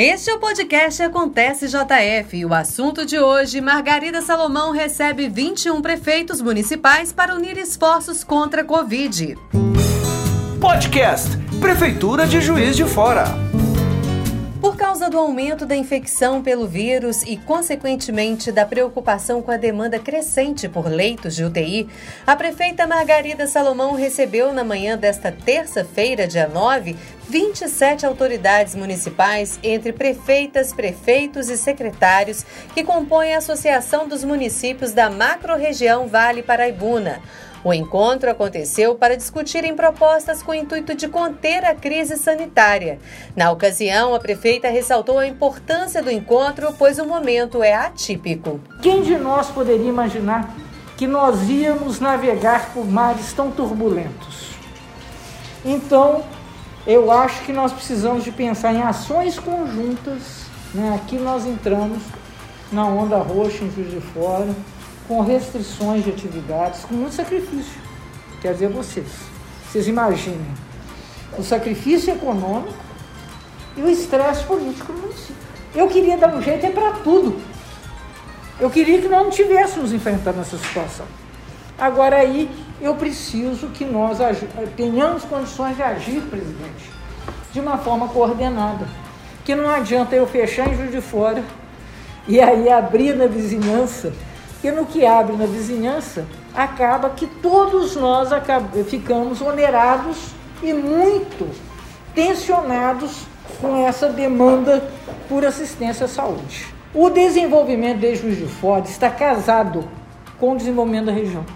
Este é o podcast Acontece JF e o assunto de hoje: Margarida Salomão recebe 21 prefeitos municipais para unir esforços contra a Covid. Podcast Prefeitura de Juiz de Fora. Por causa do aumento da infecção pelo vírus e, consequentemente, da preocupação com a demanda crescente por leitos de UTI, a prefeita Margarida Salomão recebeu na manhã desta terça-feira, dia 9, 27 autoridades municipais, entre prefeitas, prefeitos e secretários, que compõem a Associação dos Municípios da Macro-Região Vale Paraibuna. O encontro aconteceu para discutirem propostas com o intuito de conter a crise sanitária. Na ocasião, a prefeita ressaltou a importância do encontro, pois o momento é atípico. Quem de nós poderia imaginar que nós íamos navegar por mares tão turbulentos? Então, eu acho que nós precisamos de pensar em ações conjuntas. Né? Aqui nós entramos na onda roxa em Juiz de Fora, com restrições de atividades, com muito sacrifício. Quer dizer, vocês, vocês imaginem o sacrifício econômico e o estresse político no município. Eu queria dar um jeito é para tudo. Eu queria que nós não estivéssemos enfrentando essa situação. Agora aí eu preciso que nós tenhamos condições de agir, presidente, de uma forma coordenada. Que não adianta eu fechar em Juiz de Fora e aí abrir na vizinhança, porque no que abre na vizinhança, acaba que todos nós ficamos onerados e muito tensionados com essa demanda por assistência à saúde. O desenvolvimento de Juiz de Fora está casado com o desenvolvimento da região.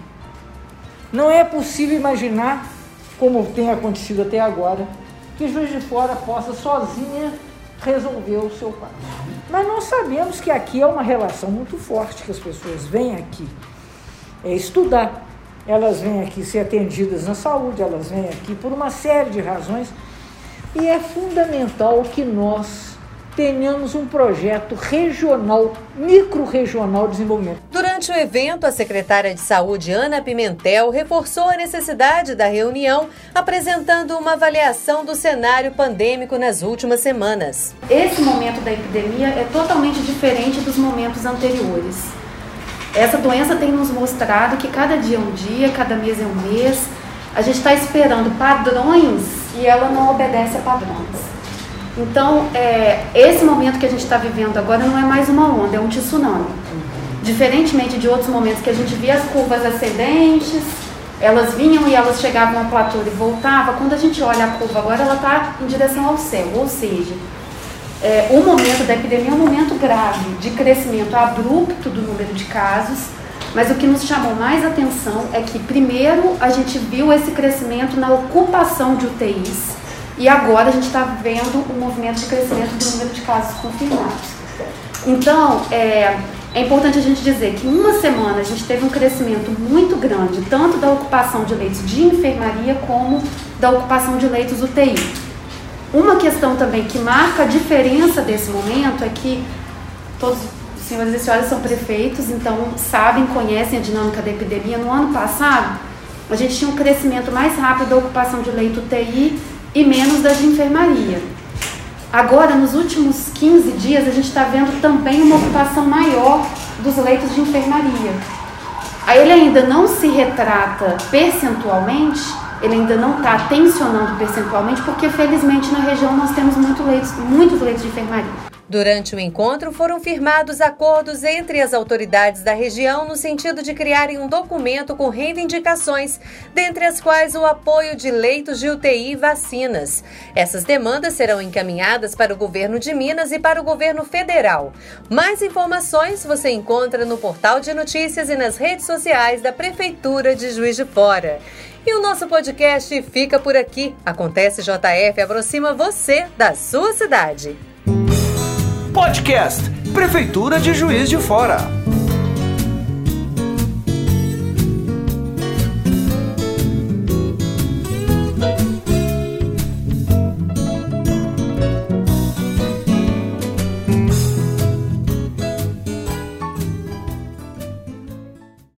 Não é possível imaginar, como tem acontecido até agora, que Juiz de Fora possa sozinha resolver o seu quadro. Mas nós sabemos que aqui é uma relação muito forte que as pessoas vêm aqui é estudar. Elas vêm aqui ser atendidas na saúde, elas vêm aqui por uma série de razões. E é fundamental que nós tenhamos um projeto regional, micro-regional de desenvolvimento. Durante o evento, a secretária de Saúde, Ana Pimentel, reforçou a necessidade da reunião, apresentando uma avaliação do cenário pandêmico nas últimas semanas. Esse momento da epidemia é totalmente diferente dos momentos anteriores. Essa doença tem nos mostrado que cada dia é um dia, cada mês é um mês. A gente está esperando padrões e ela não obedece a padrões. Então, é, esse momento que a gente está vivendo agora não é mais uma onda, é um tsunami. Diferentemente de outros momentos que a gente via as curvas ascendentes, elas vinham e elas chegavam ao platô e voltavam. Quando a gente olha a curva agora, ela está em direção ao céu, ou seja, é, o momento da epidemia é um momento grave de crescimento abrupto do número de casos. Mas o que nos chamou mais atenção é que, primeiro, a gente viu esse crescimento na ocupação de UTIs e agora a gente está vendo um movimento de crescimento do número de casos confirmados. Então, é, é importante a gente dizer que em uma semana a gente teve um crescimento muito grande, tanto da ocupação de leitos de enfermaria como da ocupação de leitos UTI. Uma questão também que marca a diferença desse momento é que todos os senhores e senhoras são prefeitos, então sabem, conhecem a dinâmica da epidemia. No ano passado, a gente tinha um crescimento mais rápido da ocupação de leito UTI e menos das de enfermaria. Agora, nos últimos 15 dias, a gente está vendo também uma ocupação maior dos leitos de enfermaria. Aí ele ainda não se retrata percentualmente, ele ainda não está tensionando percentualmente, porque felizmente na região nós temos muito leitos, muitos leitos de enfermaria. Durante o encontro, foram firmados acordos entre as autoridades da região no sentido de criarem um documento com reivindicações, dentre as quais o apoio de leitos de UTI e vacinas. Essas demandas serão encaminhadas para o governo de Minas e para o governo federal. Mais informações você encontra no portal de notícias e nas redes sociais da Prefeitura de Juiz de Fora. E o nosso podcast fica por aqui. Acontece JF aproxima você da sua cidade. Podcast Prefeitura de Juiz de Fora.